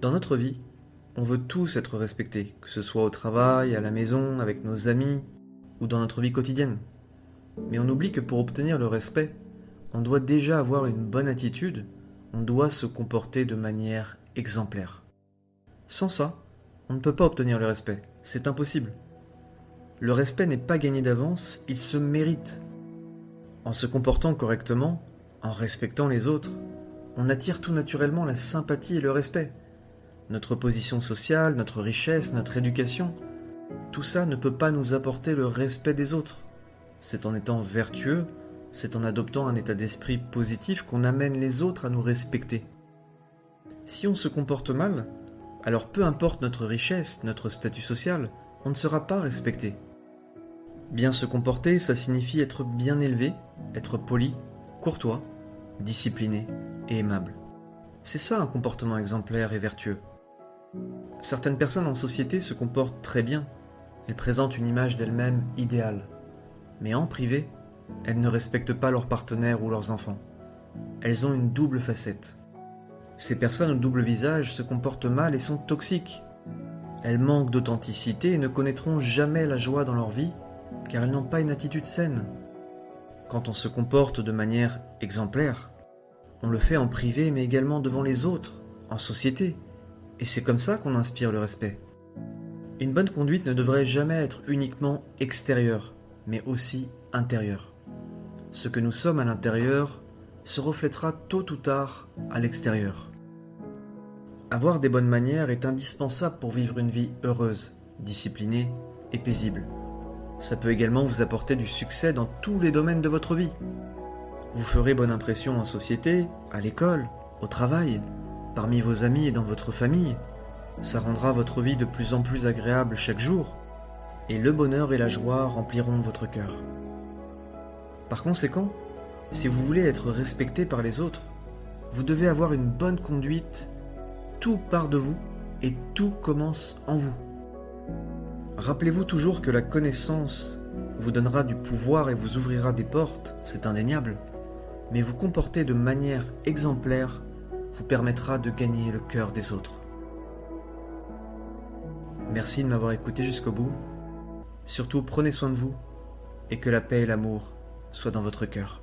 Dans notre vie, on veut tous être respectés, que ce soit au travail, à la maison, avec nos amis ou dans notre vie quotidienne. Mais on oublie que pour obtenir le respect, on doit déjà avoir une bonne attitude, on doit se comporter de manière exemplaire. Sans ça, on ne peut pas obtenir le respect, c'est impossible. Le respect n'est pas gagné d'avance, il se mérite. En se comportant correctement, en respectant les autres, on attire tout naturellement la sympathie et le respect. Notre position sociale, notre richesse, notre éducation, tout ça ne peut pas nous apporter le respect des autres. C'est en étant vertueux, c'est en adoptant un état d'esprit positif qu'on amène les autres à nous respecter. Si on se comporte mal, alors peu importe notre richesse, notre statut social, on ne sera pas respecté. Bien se comporter, ça signifie être bien élevé, être poli, courtois, discipliné et aimable. C'est ça un comportement exemplaire et vertueux. Certaines personnes en société se comportent très bien, elles présentent une image d'elles-mêmes idéale, mais en privé, elles ne respectent pas leurs partenaires ou leurs enfants. Elles ont une double facette. Ces personnes au double visage se comportent mal et sont toxiques. Elles manquent d'authenticité et ne connaîtront jamais la joie dans leur vie car elles n'ont pas une attitude saine. Quand on se comporte de manière exemplaire, on le fait en privé mais également devant les autres, en société, et c'est comme ça qu'on inspire le respect. Une bonne conduite ne devrait jamais être uniquement extérieure, mais aussi intérieure. Ce que nous sommes à l'intérieur se reflètera tôt ou tard à l'extérieur. Avoir des bonnes manières est indispensable pour vivre une vie heureuse, disciplinée et paisible. Ça peut également vous apporter du succès dans tous les domaines de votre vie. Vous ferez bonne impression en société, à l'école, au travail, parmi vos amis et dans votre famille. Ça rendra votre vie de plus en plus agréable chaque jour, et le bonheur et la joie rempliront votre cœur. Par conséquent, si vous voulez être respecté par les autres, vous devez avoir une bonne conduite, tout part de vous et tout commence en vous. Rappelez-vous toujours que la connaissance vous donnera du pouvoir et vous ouvrira des portes, c'est indéniable, mais vous comporter de manière exemplaire vous permettra de gagner le cœur des autres. Merci de m'avoir écouté jusqu'au bout. Surtout prenez soin de vous et que la paix et l'amour soient dans votre cœur.